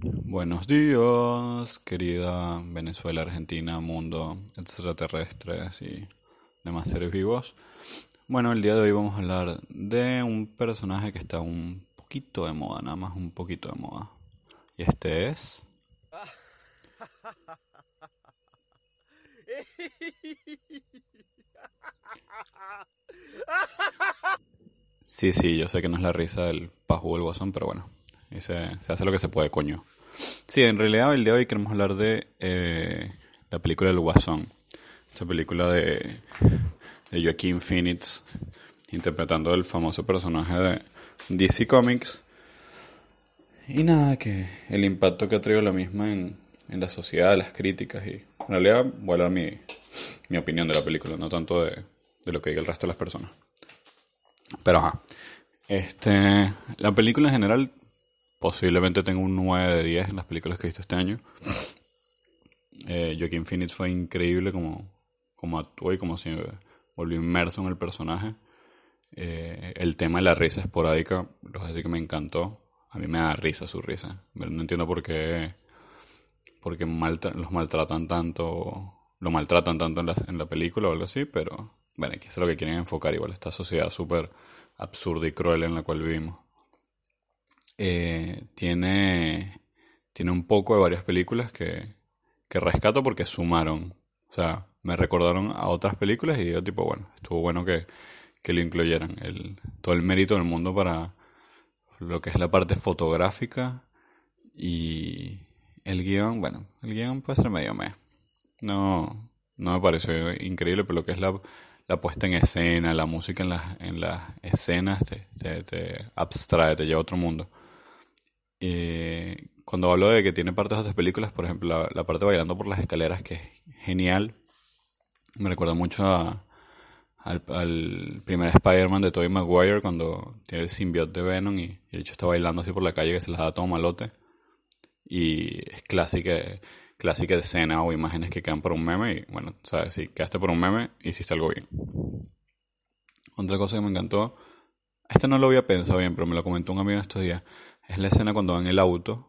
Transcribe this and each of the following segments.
Buenos días, querida Venezuela, Argentina, mundo, extraterrestres y demás seres vivos. Bueno, el día de hoy vamos a hablar de un personaje que está un poquito de moda, nada más un poquito de moda. Y este es... Sí, sí, yo sé que no es la risa del pajú del guasón, pero bueno, se, se, hace lo que se puede, coño. Sí, en realidad el día de hoy queremos hablar de eh, la película del guasón. Esa película de, de Joaquín Phoenix interpretando el famoso personaje de DC Comics. Y nada, que el impacto que ha traído la misma en, en la sociedad, las críticas y en realidad voy a dar mi, mi opinión de la película, no tanto de, de lo que diga el resto de las personas. Pero ajá. Este, la película en general posiblemente tenga un 9 de 10 en las películas que he visto este año. Eh, Joaquin Phoenix fue increíble como, como actuó y como se volvió inmerso en el personaje. Eh, el tema de la risa esporádica, lo voy a decir que me encantó. A mí me da risa su risa. No entiendo por qué, por qué los maltratan tanto, lo maltratan tanto en la, en la película o algo así, pero bueno, que es lo que quieren enfocar igual, esta sociedad súper absurda y cruel en la cual vivimos. Eh, tiene, tiene un poco de varias películas que, que rescato porque sumaron. O sea, me recordaron a otras películas y digo, tipo, bueno, estuvo bueno que, que lo incluyeran. El, todo el mérito del mundo para lo que es la parte fotográfica y el guion, bueno, el guion puede ser medio me. No, no me pareció increíble, pero lo que es la, la puesta en escena, la música en las, en las escenas te, te abstrae, te lleva a otro mundo. Eh, cuando hablo de que tiene partes de esas películas, por ejemplo, la, parte bailando por las escaleras, que es genial, me recuerda mucho al, primer Spider-Man de Tobey Maguire cuando tiene el simbionte de Venom y, el hecho está bailando así por la calle que se las da todo malote. Y es clásica clásica escena o imágenes que quedan por un meme y bueno, sabes, si quedaste por un meme, hiciste algo bien. Otra cosa que me encantó, este no lo había pensado bien, pero me lo comentó un amigo estos días, es la escena cuando va en el auto,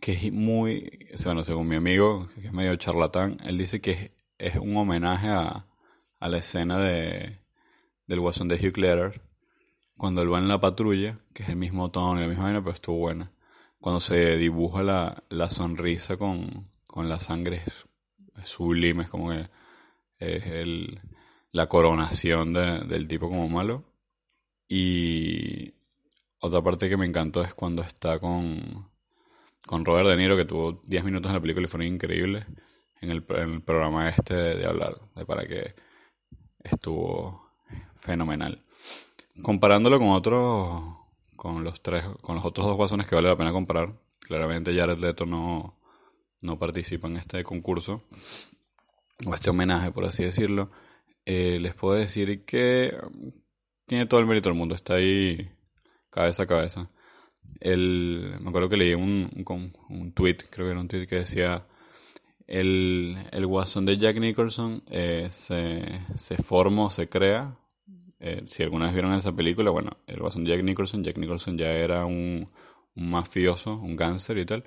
que es muy, bueno, según mi amigo, que es medio charlatán, él dice que es, un homenaje a, a, la escena de, del guasón de Hugh Ledger, cuando él va en la patrulla, que es el mismo tono y la misma vaina, pero estuvo buena cuando se dibuja la, la sonrisa con, con, la sangre sublime, es como que es el, la coronación del tipo como malo. Y otra parte que me encantó es cuando está con, con Robert De Niro, que tuvo 10 minutos en la película y fueron increíbles en el, en el programa este de, hablar, de para que estuvo fenomenal. Comparándolo con otros con los tres, con los otros dos guasones que vale la pena comparar. Claramente Jared Leto no, no participa en este concurso, o este homenaje, por así decirlo. Eh, les puedo decir que tiene todo el mérito del mundo, está ahí cabeza a cabeza. El, me acuerdo que leí un, un, un tweet, creo que era un tweet que decía el, el guasón de Jack Nicholson eh, se, se forma se crea eh, si alguna vez vieron esa película, bueno, el Guasón Jack Nicholson, Jack Nicholson ya era un, mafioso, un cáncer y tal,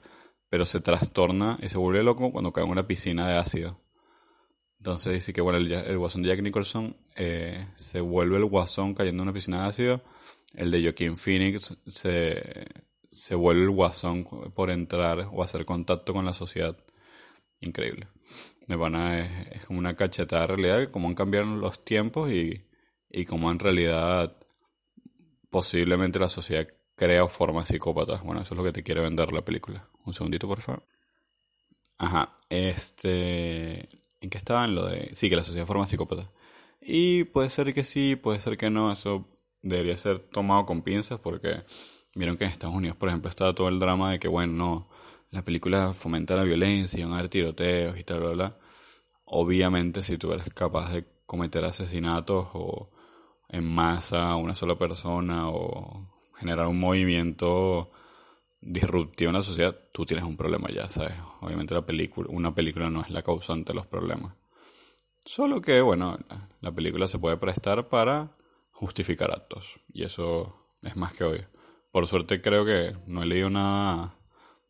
pero se trastorna y se vuelve loco cuando cae en una piscina de ácido. Entonces dice que bueno, el guasón de Jack Nicholson eh, se vuelve el guasón cayendo en una piscina de ácido. El de Joaquin Phoenix se, se vuelve el guasón por entrar o hacer contacto con la sociedad. Increíble. Es, es como una cachetada de realidad, como han cambiado los tiempos y, y cómo en realidad posiblemente la sociedad crea o forma psicópatas. Bueno, eso es lo que te quiere vender la película. Un segundito, por favor. Ajá, este... ¿En qué estaba? En lo de... Sí, que la sociedad forma psicópatas. Y puede ser que sí, puede ser que no. Eso debería ser tomado con pinzas porque vieron que en Estados Unidos, por ejemplo, estaba todo el drama de que, bueno, no, la película fomenta la violencia, van a haber tiroteos y tal, bla, bla. Obviamente, si tú eres capaz de cometer asesinatos o en masa a una sola persona o generar un movimiento disruptivo en la sociedad, tú tienes un problema ya, ¿sabes? Obviamente la película, una película no es la causante de los problemas. Solo que, bueno, la película se puede prestar para justificar actos. Y eso es más que obvio. Por suerte creo que no he leído nada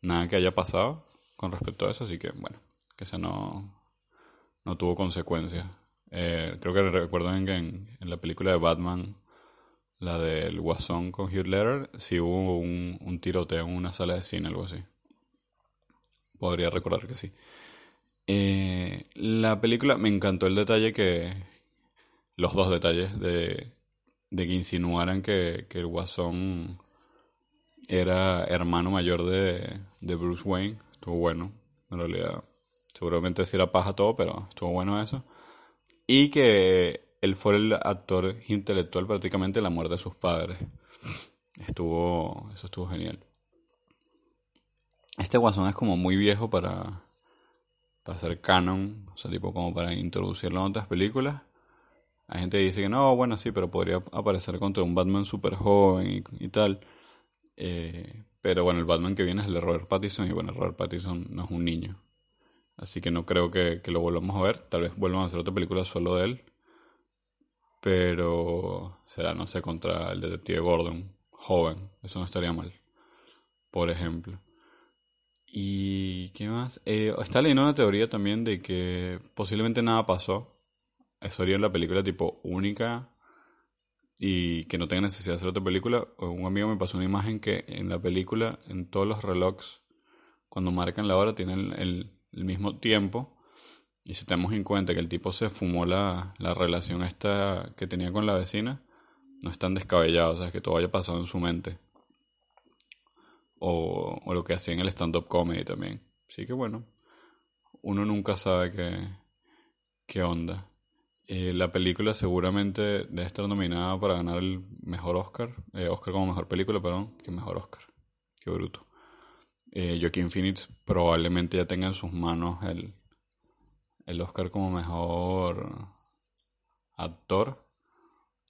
nada que haya pasado con respecto a eso, así que bueno, que ese no, no tuvo consecuencias. Eh, creo que recuerdo que en, la película de Batman, la del Guasón con Hugh Ledger, sí hubo un, un tiroteo en una sala de cine, algo así. Podría recordar que sí. Eh, la película me encantó el detalle que. Los dos detalles de, de que insinuaran que, que el Guasón era hermano mayor de, de Bruce Wayne. Estuvo bueno. En realidad, seguramente sí era paja todo, pero estuvo bueno eso. Y que él fue el actor intelectual prácticamente de la muerte de sus padres. Estuvo. Eso estuvo genial. Este guasón es como muy viejo para. Para ser canon. O sea, tipo como para introducirlo en otras películas. Hay gente que dice que no, bueno, sí, pero podría aparecer contra un Batman super joven y tal. Eh, pero bueno, el Batman que viene es el de Robert Pattinson y bueno, Robert Pattinson no es un niño. Así que no creo que, lo volvamos a ver. Tal vez vuelvan a hacer otra película solo de él. Pero será, no sé, contra el detective Gordon, joven. Eso no estaría mal. Por ejemplo. ¿Y qué más? Eh, está leyendo una teoría también de que posiblemente nada pasó. Eso haría la película tipo única y que no tenga necesidad de hacer otra película. Un amigo me pasó una imagen que en la película, en todos los relojes, cuando marcan la hora, tienen el, mismo tiempo. Y si tenemos en cuenta que el tipo se fumó la, la relación esta que tenía con la vecina, no es tan descabellado, o sea, que todo haya pasado en su mente. O, o lo que hacía en el stand-up comedy también. Así que bueno, uno nunca sabe qué, qué onda. Eh, la película seguramente debe estar nominada para ganar el mejor Oscar. Eh, Oscar como mejor película, perdón, que mejor Oscar. Qué bruto. Eh, Joaquin Phoenix probablemente ya tenga en sus manos el, el Oscar como mejor actor.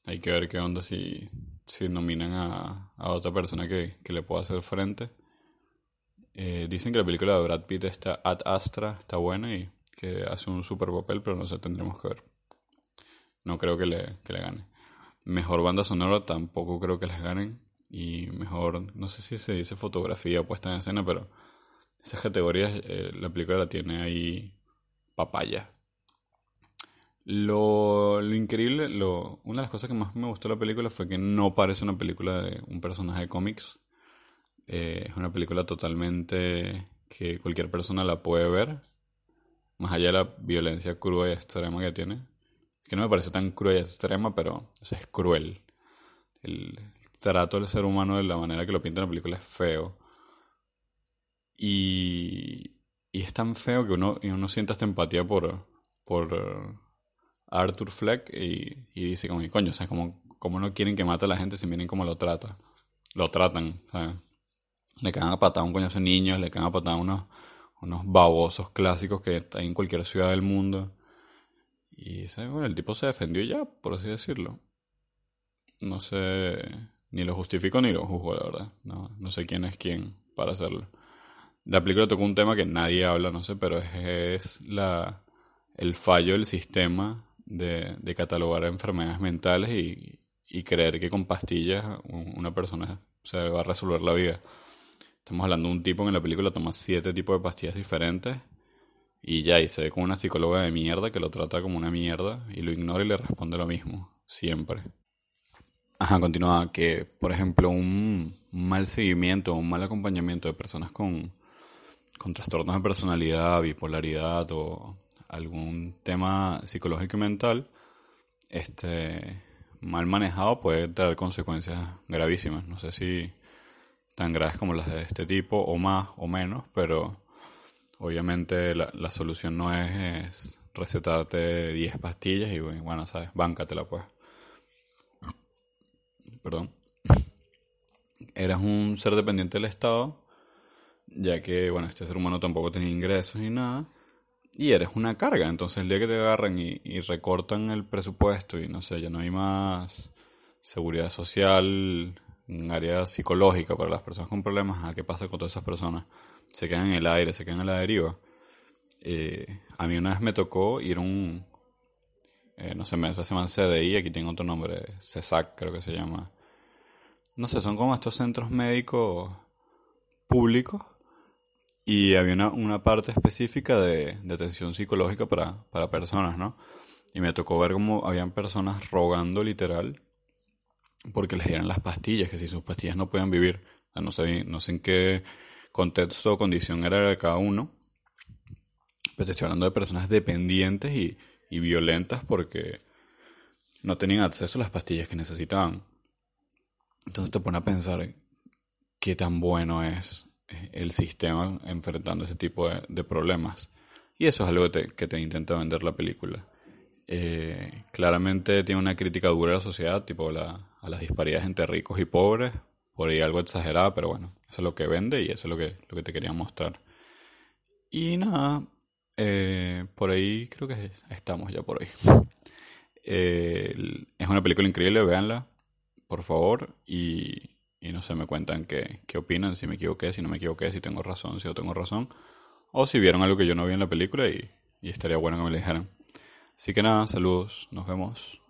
Hay que ver qué onda si, si nominan a, a otra persona que, que, le pueda hacer frente. Eh, dicen que la película de Brad Pitt está Ad Astra, está buena y que hace un super papel, pero no sé, tendremos que ver. No creo que le, que le gane. Mejor banda sonora tampoco creo que les ganen. Y mejor, no sé si se dice fotografía puesta en escena, pero esas categorías eh, la película la tiene ahí papaya. Lo, lo increíble, lo, una de las cosas que más me gustó de la película fue que no parece una película de un personaje de cómics. Eh, es una película totalmente que cualquier persona la puede ver, más allá de la violencia cruda y extrema que tiene que no me parece tan cruel y extrema, pero es cruel. El trato del ser humano de la manera que lo pinta en la película es feo. Y, y es tan feo que uno, uno siente esta empatía por, por Arthur Fleck y, y dice como, coño, o sea, como, como no quieren que mate a la gente si miren cómo lo trata. Lo tratan, ¿sabes? Le cagan a patada un coño a niños, le cagan a patada unos, unos babosos clásicos que están en cualquier ciudad del mundo. Y bueno, el tipo se defendió ya, por así decirlo. No sé, ni lo justifico ni lo juzgo, la verdad. No, no sé quién es quién para hacerlo. La película tocó un tema que nadie habla, no sé, pero es, la, el fallo del sistema de, de catalogar enfermedades mentales y, y, creer que con pastillas una persona se va a resolver la vida. Estamos hablando de un tipo que en la película toma siete tipos de pastillas diferentes y ya, y se ve como una psicóloga de mierda que lo trata como una mierda y lo ignora y le responde lo mismo, siempre. Ajá, continúa que, por ejemplo, un mal seguimiento, un mal acompañamiento de personas con, con trastornos de personalidad, bipolaridad o algún tema psicológico y mental, este, mal manejado puede traer consecuencias gravísimas. No sé si tan graves como las de este tipo o más o menos, pero Obviamente la, la solución no es, recetarte 10 pastillas y bueno, sabes, báncatela pues. Perdón. Eras un ser dependiente del Estado, ya que, bueno, este ser humano tampoco tenía ingresos ni nada, y eres una carga. Entonces el día que te agarran y, y recortan el presupuesto y no sé, ya no hay más seguridad social, un área psicológica para las personas con problemas, ¿a qué pasa con todas esas personas? se quedan en el aire, se quedan en la deriva. Eh, a mí una vez me tocó ir a un, eh, no sé, se llama CDI, aquí tengo otro nombre, CESAC creo que se llama. No sé, son como estos centros médicos públicos Y había una, una parte específica de, de atención psicológica para, para personas, ¿no? Y me tocó ver cómo habían personas rogando literal porque les dieran las pastillas, que si sus pastillas no pueden vivir. no, sé, no en qué contexto o condición era de cada uno. Pero te estoy hablando de personas dependientes y, y violentas porque no tenían acceso a las pastillas que necesitaban. Entonces te pone a pensar qué tan bueno es eh, el sistema enfrentando ese tipo de, problemas. Y eso es algo que te, intenta vender la película. Eh, claramente tiene una crítica dura a la sociedad, tipo la, a las disparidades entre ricos y pobres, por ahí algo exagerada, pero bueno, eso es lo que vende y eso es lo que, lo que te quería mostrar. Y nada, eh, por ahí creo que estamos ya por ahí. es una película increíble, véanla, por favor, y, no sé, me cuentan qué, qué opinan, si me equivoqué, si no me equivoqué, si tengo razón, si no tengo razón, o si vieron algo que yo no vi en la película y, y estaría bueno que me lo dijeran. Así que nada, saludos, nos vemos.